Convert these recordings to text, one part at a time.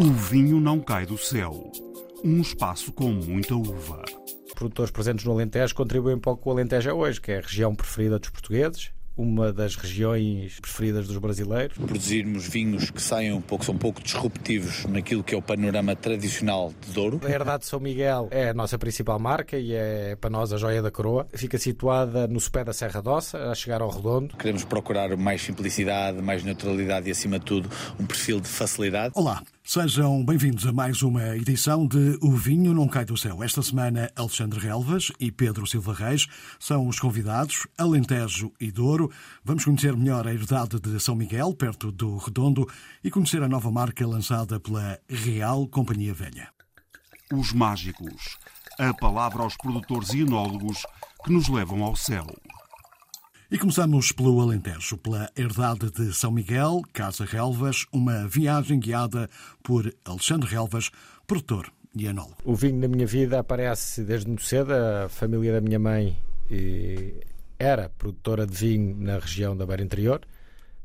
O vinho não cai do céu. Um espaço com muita uva. Produtores presentes no Alentejo contribuem para o que o Alentejo é hoje, que é a região preferida dos portuguees, uma das regiões preferidas dos brasileiros. Produzirmos vinhos que saiam um pouco, são um pouco disruptivos naquilo que é o panorama tradicional de Douro. A Herdade de São Miguel é a nossa principal marca e é para nós a joia da coroa. Fica situada no sopé da Serra Dossa, a chegar ao Redondo. Queremos procurar mais simplicidade, mais neutralidade e, acima de tudo, um perfil de facilidade. Olá, Sejam bem-vindos a mais uma edição de O Vinho Não Cai do Céu. Esta semana, Alexandre Relvas e Pedro Silva Reis são os convidados, Alentejo e Douro. Vamos conhecer melhor a herdade de São Miguel, perto do Redondo, e conhecer a nova marca lançada pela Real Companhia Velha. Os mágicos. A palavra aos produtores e enólogos que nos levam ao céu. E começamos pelo Alentejo, pela herdade de São Miguel, Casa Relvas, uma viagem guiada por Alexandre Relvas, produtor e enólogo. O vinho na minha vida aparece desde muito cedo. A família da minha mãe era produtora de vinho na região da Beira Interior,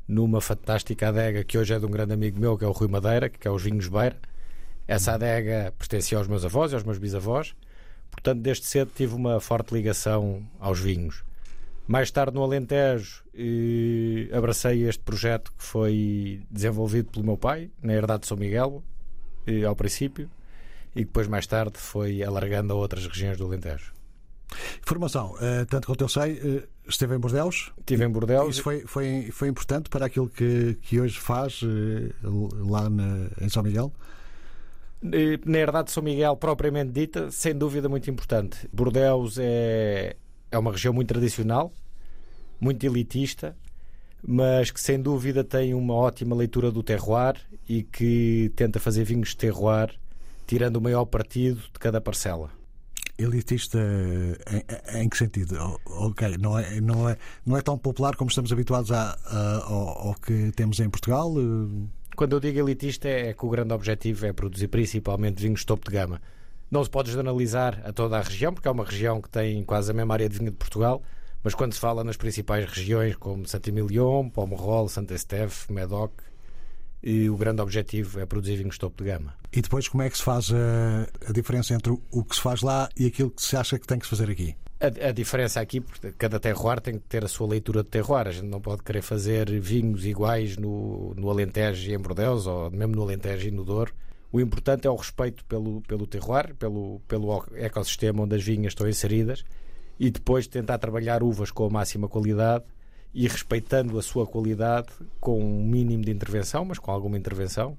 numa fantástica adega que hoje é de um grande amigo meu, que é o Rui Madeira, que é os Vinhos Beira. Essa adega pertencia aos meus avós e aos meus bisavós. Portanto, desde cedo tive uma forte ligação aos vinhos. Mais tarde no Alentejo eh, abracei este projeto que foi desenvolvido pelo meu pai, na herdade de São Miguel, eh, ao princípio, e depois mais tarde foi alargando a outras regiões do Alentejo. Formação, eh, tanto quanto eu sei, eh, esteve em Bordeus. Estive em Bordeus. Isso foi, foi, foi importante para aquilo que, que hoje faz eh, lá na, em São Miguel? Na herdade de São Miguel, propriamente dita, sem dúvida muito importante. Bordeus é é uma região muito tradicional, muito elitista, mas que sem dúvida tem uma ótima leitura do terroir e que tenta fazer vinhos de terroir, tirando o maior partido de cada parcela. Elitista em, em que sentido? Ok, não é, não, é, não é tão popular como estamos habituados a, a, ao, ao que temos em Portugal? Quando eu digo elitista é que o grande objetivo é produzir principalmente vinhos de topo de gama. Não se pode generalizar a toda a região, porque é uma região que tem quase a mesma área de vinha de Portugal, mas quando se fala nas principais regiões como Saint-Emilion, Pomerol, Saint-Estèphe, Medoc, e o grande objetivo é produzir vinhos topo de gama. E depois como é que se faz a, a, diferença entre o que se faz lá e aquilo que se acha que tem que se fazer aqui? A, a, diferença aqui, porque cada terroir tem que ter a sua leitura de terroir. A gente não pode querer fazer vinhos iguais no, no Alentejo e em Bordeus, ou mesmo no Alentejo e no Douro, o importante é o respeito pelo, pelo terroir, pelo, pelo ecossistema onde as vinhas estão inseridas e depois tentar trabalhar uvas com a máxima qualidade e respeitando a sua qualidade com um mínimo de intervenção, mas com alguma intervenção,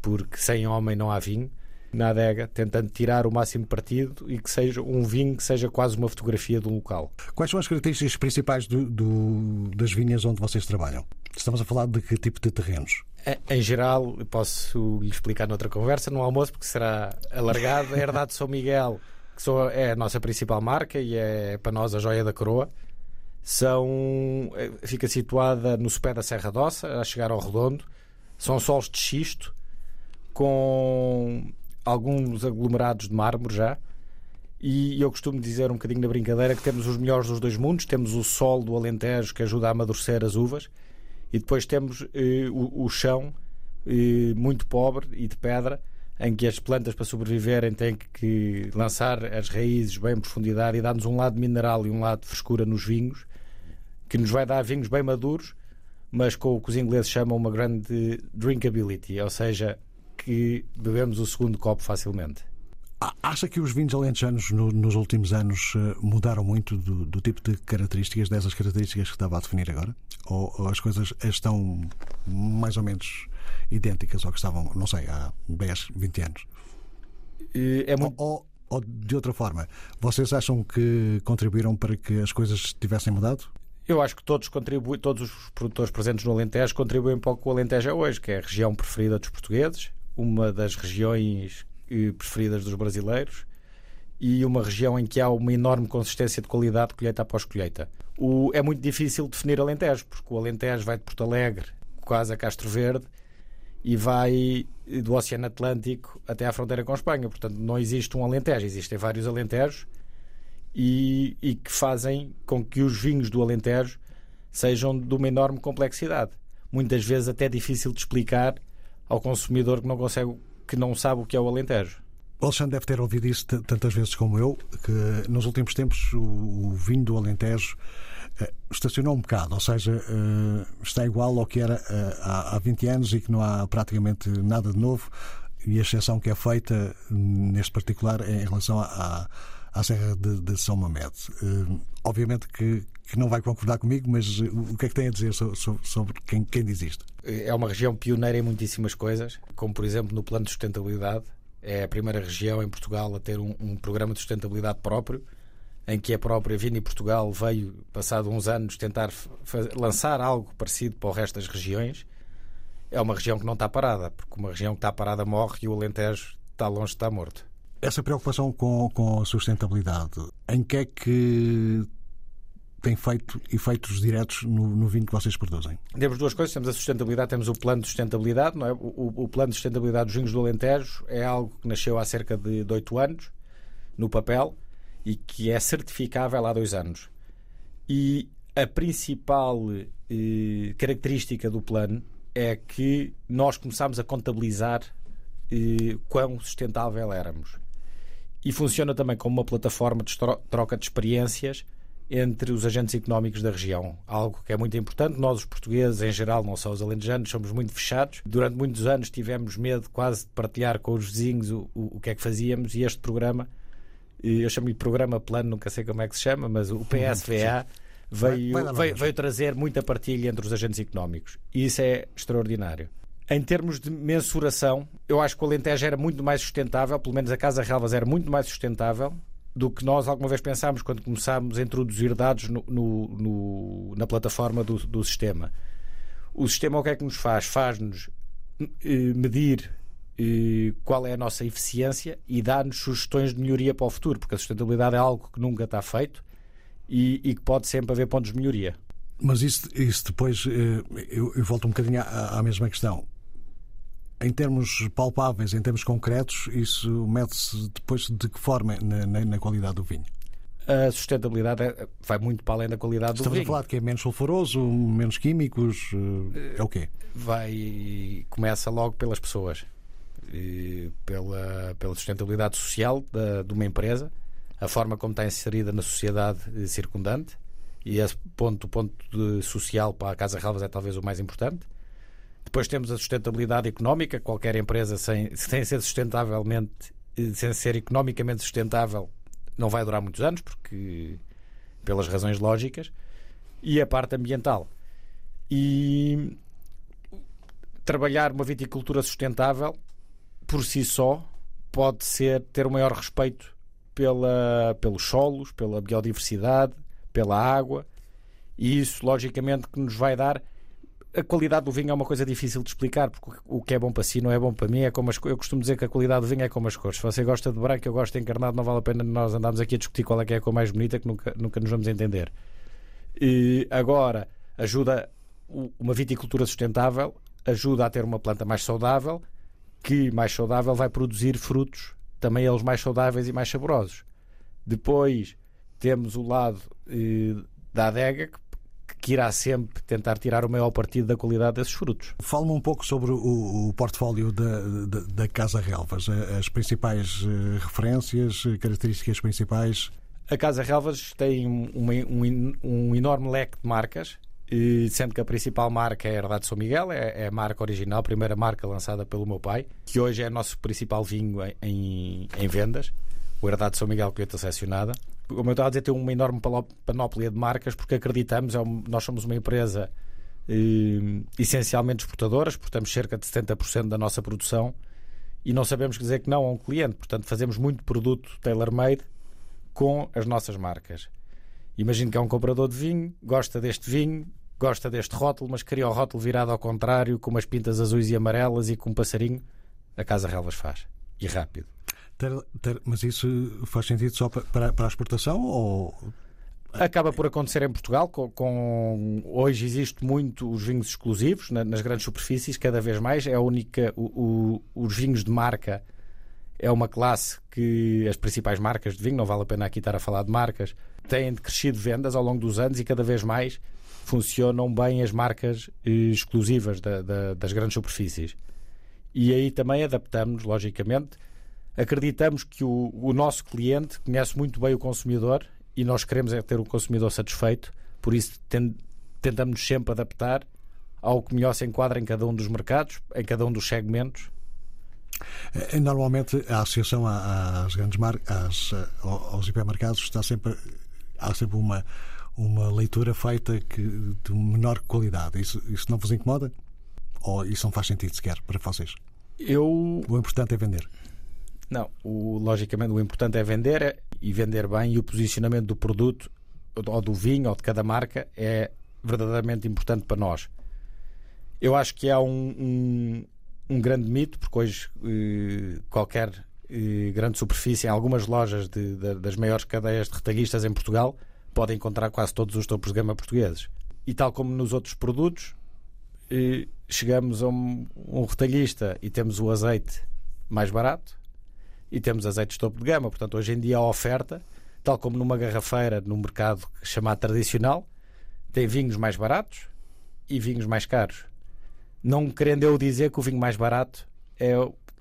porque sem homem não há vinho, na adega, tentando tirar o máximo partido e que seja um vinho que seja quase uma fotografia do local. Quais são as características principais do, do, das vinhas onde vocês trabalham? Estamos a falar de que tipo de terrenos? Em geral, posso lhe explicar noutra conversa, no almoço, porque será alargado. A Herdade de São Miguel, que é a nossa principal marca e é para nós a joia da coroa, são, eh, fica situada no sopé da Serra Dossa, a chegar ao Redondo. São solos de xisto, com alguns aglomerados de mármore já. E eu costumo dizer um bocadinho na brincadeira que temos os melhores dos dois mundos. Temos o sol do Alentejo que ajuda a amadurecer as uvas e depois temos eh, o, o, chão eh, muito pobre e de pedra, em que as plantas para sobreviverem têm que, lançar as raízes bem em profundidade e dar-nos um lado mineral e um lado de frescura nos vinhos, que nos vai dar vinhos bem maduros, mas com o que os ingleses chamam uma grande drinkability, ou seja, que bebemos o segundo copo facilmente. Acha que os vinhos alentejanos no, nos últimos anos eh, mudaram muito do, do, tipo de características, dessas características que estava a definir agora? Ou, ou, as coisas estão mais ou menos idênticas ao que estavam, não sei, há 10, 20 anos? É muito... ou, ou, de outra forma, vocês acham que contribuíram para que as coisas tivessem mudado? Eu acho que todos contribuem, todos os produtores presentes no Alentejo contribuem para o que o Alentejo é hoje, que é a região preferida dos portugueses, uma das regiões preferidas dos brasileiros e uma região em que há uma enorme consistência de qualidade colheita após colheita. O, é muito difícil definir Alentejo, porque o Alentejo vai de Porto Alegre, quase a Castro Verde, e vai do Oceano Atlântico até à fronteira com Espanha. Portanto, não existe um Alentejo, existem vários Alentejos e, e que fazem com que os vinhos do Alentejo sejam de uma enorme complexidade. Muitas vezes até difícil de explicar ao consumidor que não consegue que não sabe o que é o Alentejo. O Alexandre deve ter ouvido isso tantas vezes como eu, que nos últimos tempos o, o vinho do Alentejo uh, estacionou um bocado, ou seja, uh, está igual ao que era uh, há, há 20 anos e que não há praticamente nada de novo, e a exceção que é feita neste particular é em relação à, à Serra de, de São Mamede. obviamente que, que, não vai concordar comigo, mas o que é que tem a dizer sobre, sobre quem, quem diz isto? É uma região pioneira em muitíssimas coisas, como por exemplo no plano de sustentabilidade é a primeira região em Portugal a ter um, um programa de sustentabilidade próprio, em que a própria Vini Portugal veio, passado uns anos, tentar lançar algo parecido para o resto das regiões. É uma região que não está parada, porque uma região que está parada morre e o Alentejo está longe de estar morto. Essa preocupação com, com a sustentabilidade, em que é que tem feito efeitos diretos no, no, vinho que vocês produzem? Temos duas coisas. Temos a sustentabilidade, temos o plano de sustentabilidade. Não é? o, o plano de sustentabilidade dos vinhos do Alentejo é algo que nasceu há cerca de oito anos, no papel, e que é certificável há dois anos. E a principal eh, característica do plano é que nós começámos a contabilizar eh, quão sustentável éramos. E funciona também como uma plataforma de troca de experiências entre os agentes económicos da região. Algo que é muito importante. Nós, os portugueses, em geral, não só os alentejanos, somos muito fechados. Durante muitos anos tivemos medo quase de partilhar com os vizinhos o, o, o que é que fazíamos e este programa, eu chamo-lhe Programa Plano, nunca sei como é que se chama, mas o PSVA veio, veio, veio trazer muita partilha entre os agentes económicos. E isso é extraordinário. Em termos de mensuração, eu acho que o Alentejo era muito mais sustentável, pelo menos a Casa Relvas era muito mais sustentável do que nós alguma vez pensámos quando começámos a introduzir dados no, no, no, na plataforma do, do, sistema. O sistema o que é que nos faz? Faz-nos eh, medir eh, qual é a nossa eficiência e dá-nos sugestões de melhoria para o futuro, porque a sustentabilidade é algo que nunca está feito e, e que pode sempre haver pontos de melhoria. Mas isso, isso depois, eh, eu, eu volto um bocadinho à, à mesma questão em termos palpáveis, em termos concretos, isso mede-se depois de que forma na, na, na, qualidade do vinho? A sustentabilidade é, vai muito para além da qualidade Estamos do vinho. Estamos a falar de que é menos sulfuroso, menos químicos, eh, é o quê? Vai, começa logo pelas pessoas, pela, pela sustentabilidade social da, de uma empresa, a forma como está inserida na sociedade circundante, e esse ponto, o ponto social para a Casa Relvas é talvez o mais importante depois temos a sustentabilidade económica. Qualquer empresa sem, sem ser sustentavelmente, sem ser economicamente sustentável, não vai durar muitos anos, porque pelas razões lógicas. E a parte ambiental. E trabalhar uma viticultura sustentável por si só pode ser ter o maior respeito pela, pelos solos, pela biodiversidade, pela água, e isso logicamente que nos vai dar a qualidade do vinho é uma coisa difícil de explicar, porque o que é bom para si não é bom para mim. É como as, eu costumo dizer que a qualidade do vinho é como as cores. Se você gosta de branco, eu gosto de encarnado, não vale a pena nós andarmos aqui a discutir qual é que é a cor mais bonita, que nunca, nunca nos vamos entender. E agora, ajuda uma viticultura sustentável, ajuda a ter uma planta mais saudável, que mais saudável vai produzir frutos, também eles mais saudáveis e mais saborosos. Depois temos o lado eh, da adega, que que irá sempre tentar tirar o maior partido da qualidade desses frutos. Fala-me um pouco sobre o, o portfólio da, da, da, Casa Relvas, as principais eh, referências, características principais. A Casa Relvas tem um, um, um enorme leque de marcas, sendo que a principal marca é a Herdade São Miguel, é, é, a marca original, a primeira marca lançada pelo meu pai, que hoje é o nosso principal vinho em, em vendas, o Herdade São Miguel Colheita Selecionada como eu estava a dizer, tem uma enorme panóplia de marcas porque acreditamos, é um, nós somos uma empresa eh, essencialmente exportadora, exportamos cerca de 70% da nossa produção e não sabemos dizer que não a um cliente, portanto fazemos muito produto tailor-made com as nossas marcas. Imagino que é um comprador de vinho, gosta deste vinho, gosta deste rótulo, mas queria o rótulo virado ao contrário, com umas pintas azuis e amarelas e com um passarinho. A Casa Relvas faz. E rápido. Ter, ter, mas isso faz sentido só para, para a exportação ou acaba por acontecer em Portugal. Com, com, hoje existe muito os vinhos exclusivos na, nas grandes superfícies, cada vez mais. É a única. O, o, os vinhos de marca é uma classe que as principais marcas de vinho, não vale a pena aqui estar a falar de marcas, têm crescido vendas ao longo dos anos e cada vez mais funcionam bem as marcas eh, exclusivas da, da, das grandes superfícies. E aí também adaptamos, logicamente. Acreditamos que o, o nosso cliente conhece muito bem o consumidor e nós queremos é ter o consumidor satisfeito, por isso tentamos sempre adaptar ao que melhor se enquadra em cada um dos mercados, em cada um dos segmentos. Eh, normalmente a associação às grandes marcas, aos hipermercados, está sempre há sempre uma uma leitura feita que, de menor qualidade. Isso, isso não vos incomoda? Ou isso não faz sentido sequer para vocês? Eu... O importante é vender. Não, o, logicamente o importante é vender é, e vender bem e o posicionamento do produto ou do vinho ou de cada marca é verdadeiramente importante para nós. Eu acho que há um, um, um grande mito, porque hoje eh, qualquer eh, grande superfície, em algumas lojas de, de, das maiores cadeias de retalhistas em Portugal, pode encontrar quase todos os topos de gama portugueses. E tal como nos outros produtos, eh, chegamos a um, um retalhista e temos o azeite mais barato e temos azeites topo de gama. Portanto, hoje em dia a oferta, tal como numa garrafeira, num mercado chamado tradicional, tem vinhos mais baratos e vinhos mais caros. Não querendo eu dizer que o vinho mais barato é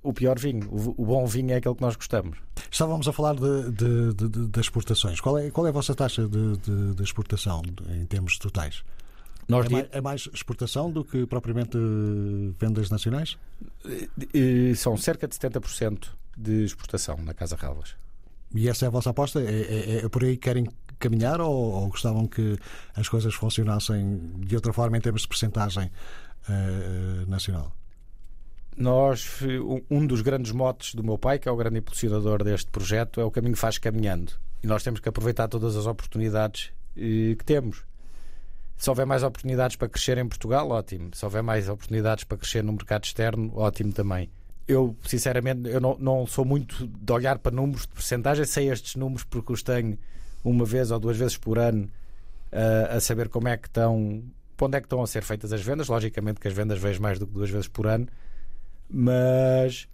o pior vinho. O, bom vinho é aquele que nós gostamos. Estávamos a falar de, de, de, de exportações. Qual é, qual é a vossa taxa de, exportação em termos totais? Nós é, mais, é mais exportação do que propriamente vendas nacionais? São cerca de 70% de exportação na Casa Relvas. E essa é a vossa aposta? É, é, é por aí que querem caminhar ou, ou, gostavam que as coisas funcionassem de outra forma em termos de percentagem uh, nacional? nós um dos grandes motes do meu pai, que é o grande impulsionador deste projeto, é o caminho faz caminhando. E nós temos que aproveitar todas as oportunidades eh, que temos. Se houver mais oportunidades para crescer em Portugal, ótimo. Se houver mais oportunidades para crescer no mercado externo, ótimo também. Eu, sinceramente, eu não, não sou muito de olhar para números de porcentagem, sei estes números porque os tenho uma vez ou duas vezes por ano uh, a saber como é que estão, onde é que estão a ser feitas as vendas. Logicamente que as vendas vejo mais do que duas vezes por ano mas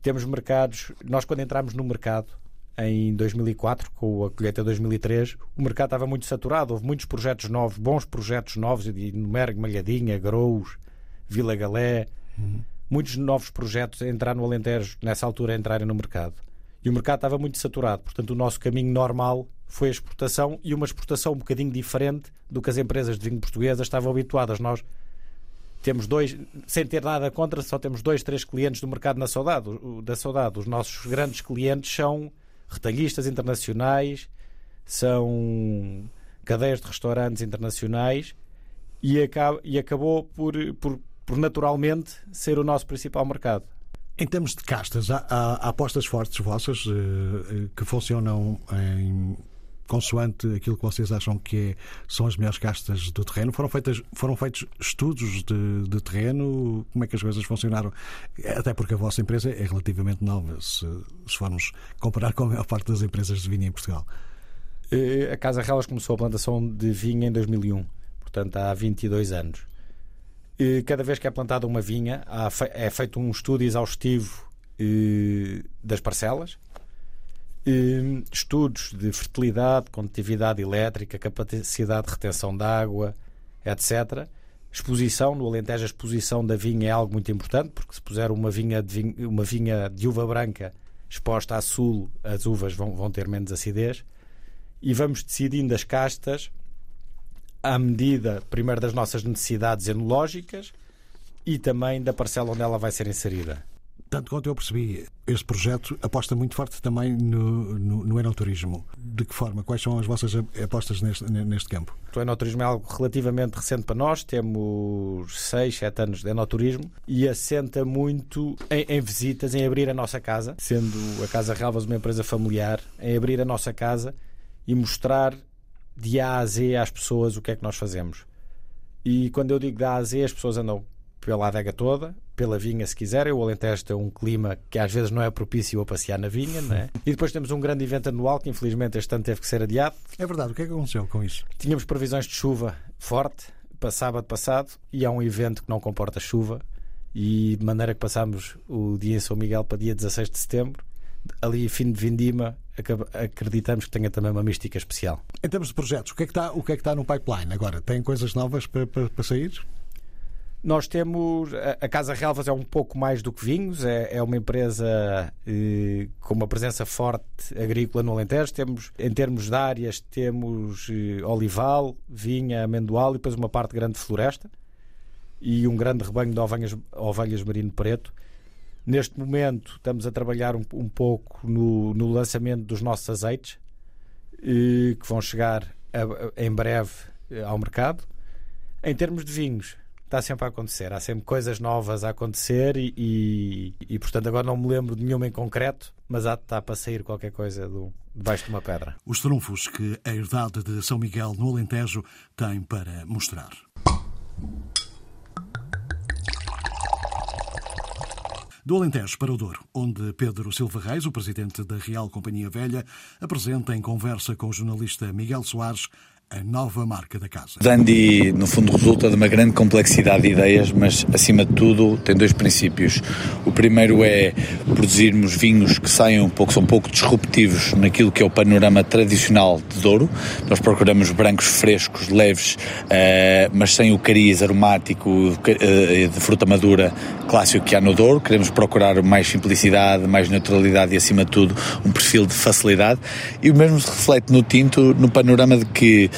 temos mercados. Nós, quando entramos no mercado em 2004, com a colheita 2003, o mercado estava muito saturado. Houve muitos projetos novos, bons projetos novos, de Numerg, Malhadinha, Grous, Vila Galé. Uhum. Muitos novos projetos a entrar no Alentejo, nessa altura, a entrarem no mercado. E o mercado estava muito saturado. Portanto, o nosso caminho normal foi a exportação e uma exportação um bocadinho diferente do que as empresas de vinho portuguesas estavam habituadas. Nós temos dois, sem ter nada contra, só temos dois, três clientes do mercado na saudade, da saudade. Os nossos grandes clientes são retalhistas internacionais, são cadeias de restaurantes internacionais e, acaba, e acabou por, por, por naturalmente ser o nosso principal mercado. Em termos de castas, há, há, há apostas fortes vossas eh, que funcionam em consoante aquilo que vocês acham que é, são as melhores castas do terreno? Foram, feitas, foram feitos estudos de, de, terreno? Como é que as coisas funcionaram? Até porque a vossa empresa é relativamente nova, se, se formos comparar com a maior parte das empresas de vinho em Portugal. Eh, a Casa Relas começou a plantação de vinho em 2001, portanto há 22 anos. Cada vez que é plantada uma vinha, é feito um estudo exaustivo das parcelas estudos de fertilidade, condutividade elétrica, capacidade de retenção de água, etc. Exposição, no Alentejo a exposição da vinha é algo muito importante, porque se puser uma vinha de, vinha, uma vinha de uva branca exposta a sul, as uvas vão, vão ter menos acidez. E vamos decidindo as castas à medida, primeiro, das nossas necessidades enológicas e também da parcela onde ela vai ser inserida tanto quanto eu percebi, este projeto aposta muito forte também no, no, no enoturismo. De que forma? Quais são as vossas apostas neste, neste campo? O enoturismo é algo relativamente recente para nós, temos 6, 7 anos de enoturismo e assenta muito em, em, visitas, em abrir a nossa casa, sendo a Casa Relvas uma empresa familiar, em abrir a nossa casa e mostrar de A a Z às pessoas o que é que nós fazemos. E quando eu digo de A a Z, as pessoas andam pela adega toda, pela vinha, se quiserem. O Alentejo tem um clima que às vezes não é propício a passear na vinha, não é? E depois temos um grande evento anual que infelizmente este ano teve que ser adiado. É verdade, o que é que aconteceu com isso? Tínhamos previsões de chuva forte para sábado passado e há um evento que não comporta chuva e de maneira que passámos o dia em São Miguel para dia 16 de setembro. Ali, fim de Vindima, acreditamos que tenha também uma mística especial. Em termos de projetos, o que é que está, o que é que está no pipeline agora? Tem coisas novas para, para, para sair? Nós temos. A Casa Relvas é um pouco mais do que vinhos, é, é uma empresa eh, com uma presença forte agrícola no Alentejo. Temos, em termos de áreas, temos eh, olival, vinha, amendoal e depois uma parte grande de floresta e um grande rebanho de ovelhas, ovelhas merino preto. Neste momento estamos a trabalhar um, um pouco no, no, lançamento dos nossos azeites, eh, que vão chegar a, a, em breve eh, ao mercado. Em termos de vinhos, está sempre a acontecer. Há sempre coisas novas a acontecer e, e, e, portanto, agora não me lembro de nenhuma em concreto, mas há de para sair qualquer coisa do, debaixo de uma pedra. Os trunfos que a herdade de São Miguel no Alentejo tem para mostrar. Do Alentejo para o Douro, onde Pedro Silva Reis, o presidente da Real Companhia Velha, apresenta em conversa com o jornalista Miguel Soares a nova marca da casa. Dandy, no fundo, resulta de uma grande complexidade de ideias, mas acima de tudo tem dois princípios. O primeiro é produzirmos vinhos que saiam um pouco, são um pouco disruptivos naquilo que é o panorama tradicional de Douro. Nós procuramos brancos frescos, leves, uh, mas sem o cariz aromático uh, de fruta madura clássico que há no Douro. Queremos procurar mais simplicidade, mais neutralidade e, acima de tudo, um perfil de facilidade. E o mesmo se reflete no tinto, no panorama de que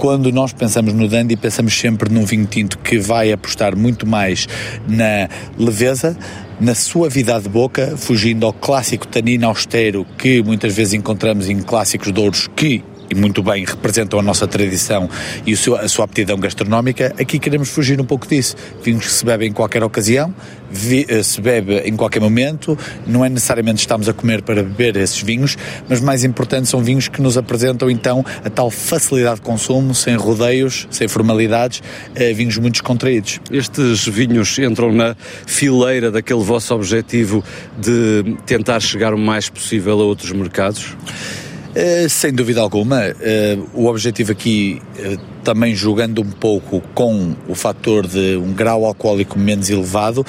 quando nós pensamos no dandy, pensamos sempre num vinho tinto que vai apostar muito mais na leveza, na suavidade de boca, fugindo ao clássico tanino austero que muitas vezes encontramos em clássicos douros que e muito bem representam a nossa tradição e a sua aptidão gastronómica, aqui queremos fugir um pouco disso. Vinhos que se bebem em qualquer ocasião, eh, se bebe em qualquer momento, não é necessariamente estamos a comer para beber esses vinhos, mas mais importante são vinhos que nos apresentam então a tal facilidade de consumo, sem rodeios, sem formalidades, eh, vinhos muito descontraídos. Estes vinhos entram na fileira daquele vosso objetivo de tentar chegar o mais possível a outros mercados? Uh, sem dúvida alguma, uh, o objetivo aqui, uh, também jogando um pouco com o fator de um grau alcoólico menos elevado,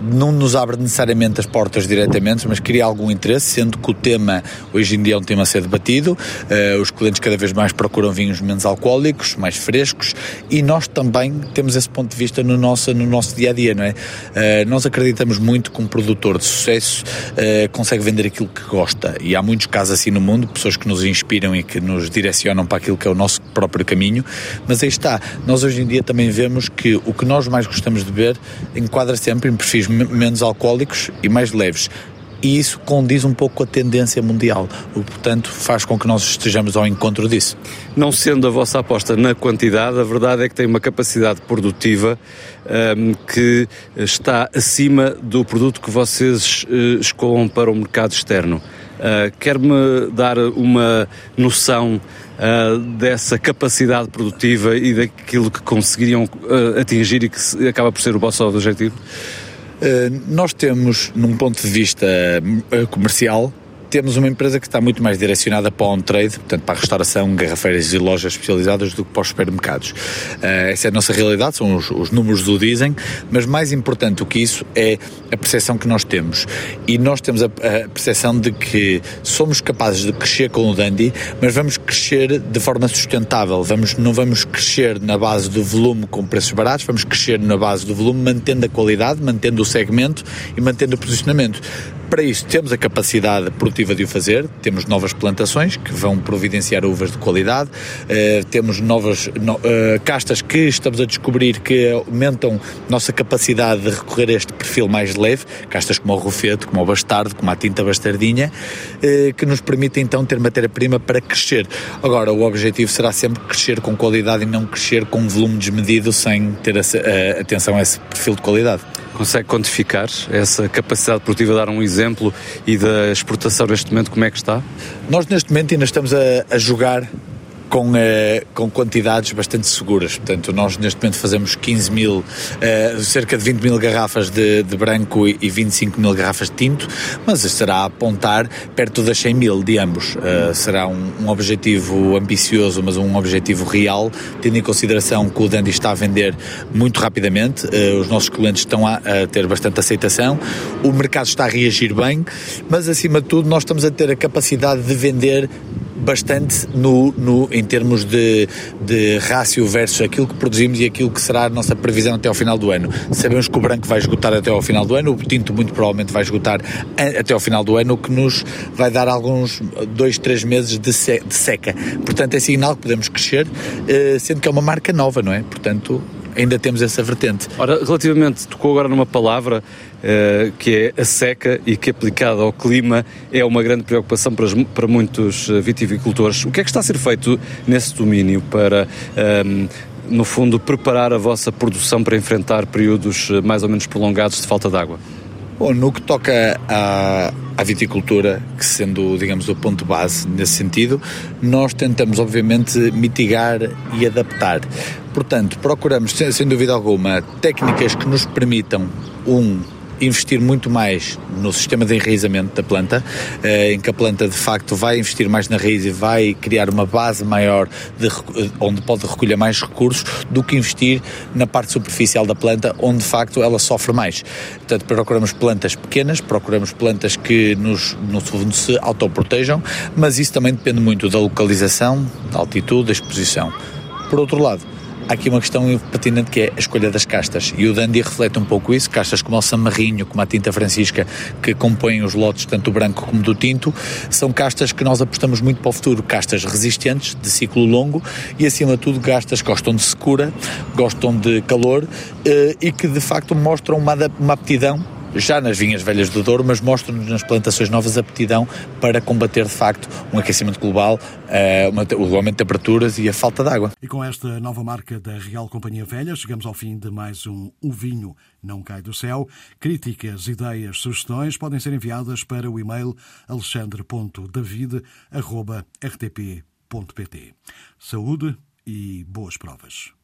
não nos abre necessariamente as portas diretamente, mas cria algum interesse, sendo que o tema hoje em dia é um tema a ser debatido. Uh, os clientes cada vez mais procuram vinhos menos alcoólicos, mais frescos, e nós também temos esse ponto de vista no nosso, no nosso dia a dia, não é? Uh, nós acreditamos muito que um produtor de sucesso uh, consegue vender aquilo que gosta, e há muitos casos assim no mundo, pessoas que nos inspiram e que nos direcionam para aquilo que é o nosso próprio caminho, mas aí está, nós hoje em dia também vemos que o que nós mais gostamos de ver enquadra sempre em perfis menos alcoólicos e mais leves e isso condiz um pouco com a tendência mundial, o portanto, faz com que nós estejamos ao encontro disso. Não sendo a vossa aposta na quantidade, a verdade é que tem uma capacidade produtiva um, que está acima do produto que vocês uh, escoam para o mercado externo. Uh, Quer-me dar uma noção uh, dessa capacidade produtiva e daquilo que conseguiriam uh, atingir e que acaba por ser o vosso objetivo? Eh, nós temos, num ponto de vista eh, comercial, temos uma empresa que está muito mais direcionada para on-trade, portanto para a restauração, garrafeiras e lojas especializadas do que para os supermercados. Uh, essa é a nossa realidade, são os, os, números o dizem, mas mais importante do que isso é a percepção que nós temos. E nós temos a, a percepção de que somos capazes de crescer com o Dandy, mas vamos crescer de forma sustentável. Vamos, não vamos crescer na base do volume com preços baratos, vamos crescer na base do volume mantendo a qualidade, mantendo o segmento e mantendo o posicionamento. Para isso, temos a capacidade produtiva de o fazer, temos novas plantações que vão providenciar uvas de qualidade, uh, temos novas no, uh, castas que estamos a descobrir que aumentam nossa capacidade de recorrer a este perfil mais leve, castas como o rufete, como o bastardo, como a tinta bastardinha, uh, que nos permitem então ter matéria-prima para crescer. Agora, o objetivo será sempre crescer com qualidade e não crescer com um volume desmedido sem ter a, atenção a esse perfil de qualidade. Consegue quantificar essa capacidade produtiva, dar um exemplo e da exportação neste momento, como é que está? Nós neste momento ainda estamos a, a jogar com, uh, com quantidades bastante seguras. Portanto, nós neste momento fazemos 15 mil, uh, cerca de 20 mil garrafas de, de branco e, e 25 mil garrafas de tinto, mas será a apontar perto das 100 mil de ambos. Uh, será um, um, objetivo ambicioso, mas um objetivo real, tendo em consideração que o Dandy está a vender muito rapidamente, os nossos clientes estão a, a ter bastante aceitação, o mercado está a reagir bem, mas acima de tudo nós estamos a ter a capacidade de vender bastante no, no, em termos de, de rácio versus aquilo que produzimos e aquilo que será a nossa previsão até ao final do ano. Sabemos que o branco vai esgotar até ao final do ano, o tinto muito provavelmente vai esgotar até ao final do ano, o que nos vai dar alguns dois, três meses de, seca. Portanto, é sinal que podemos crescer, eh, sendo que é uma marca nova, não é? Portanto, ainda temos essa vertente. Ora, relativamente, tocou agora numa palavra uh, que é a seca e que aplicada ao clima é uma grande preocupação para, para muitos eh, vitivicultores. O que é que está a ser feito nesse domínio para, um, ehm, no fundo, preparar a vossa produção para enfrentar períodos eh, mais ou menos prolongados de falta de água? Bom, no que toca à, à, viticultura, que sendo, digamos, o ponto base nesse sentido, nós tentamos, obviamente, mitigar e adaptar. Portanto, procuramos, sem, sem dúvida alguma, técnicas que nos permitam, um, investir muito mais no sistema de enraizamento da planta, eh, em que a planta de facto vai investir mais na raiz e vai criar uma base maior de, onde pode recolher mais recursos do que investir na parte superficial da planta, onde de facto ela sofre mais. Portanto, procuramos plantas pequenas, procuramos plantas que nos, no fundo se autoprotejam, mas isso também depende muito da localização, da altitude, da exposição. Por outro lado, há aqui uma questão pertinente que é a escolha das castas. E o Dandy reflete um pouco isso. Castas como o Samarrinho, como a Tinta Francisca, que compõem os lotes tanto do branco como do tinto, são castas que nós apostamos muito para o futuro. Castas resistentes, de ciclo longo e, acima de tudo, castas que gostam de secura, gostam de calor eh, e que, de facto, mostram uma, uma aptidão já nas vinhas velhas do Douro, mas mostram-nos nas plantações novas aptidão para combater de facto um aquecimento global, uh, o aumento de temperaturas e a falta de água. E com esta nova marca da Real Companhia Velha, chegamos ao fim de mais um O Vinho Não Cai do Céu. Críticas, ideias, sugestões podem ser enviadas para o e-mail alexandre.david.rtp.pt. Saúde e boas provas.